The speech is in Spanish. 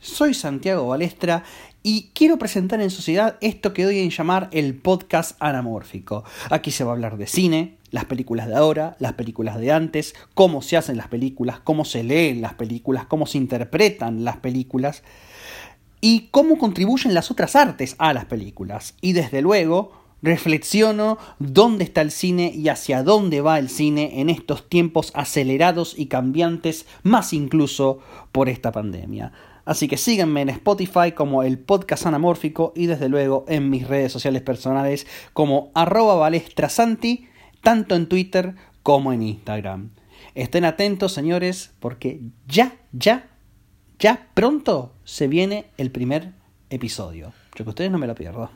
soy Santiago Balestra y quiero presentar en sociedad esto que doy en llamar el podcast anamórfico. Aquí se va a hablar de cine, las películas de ahora, las películas de antes, cómo se hacen las películas, cómo se leen las películas, cómo se interpretan las películas y cómo contribuyen las otras artes a las películas. Y desde luego, reflexiono dónde está el cine y hacia dónde va el cine en estos tiempos acelerados y cambiantes, más incluso por esta pandemia. Así que síganme en Spotify como el podcast anamórfico y desde luego en mis redes sociales personales como arroba balestrasanti, tanto en Twitter como en Instagram. Estén atentos señores porque ya, ya, ya pronto se viene el primer episodio. Yo que ustedes no me lo pierdo.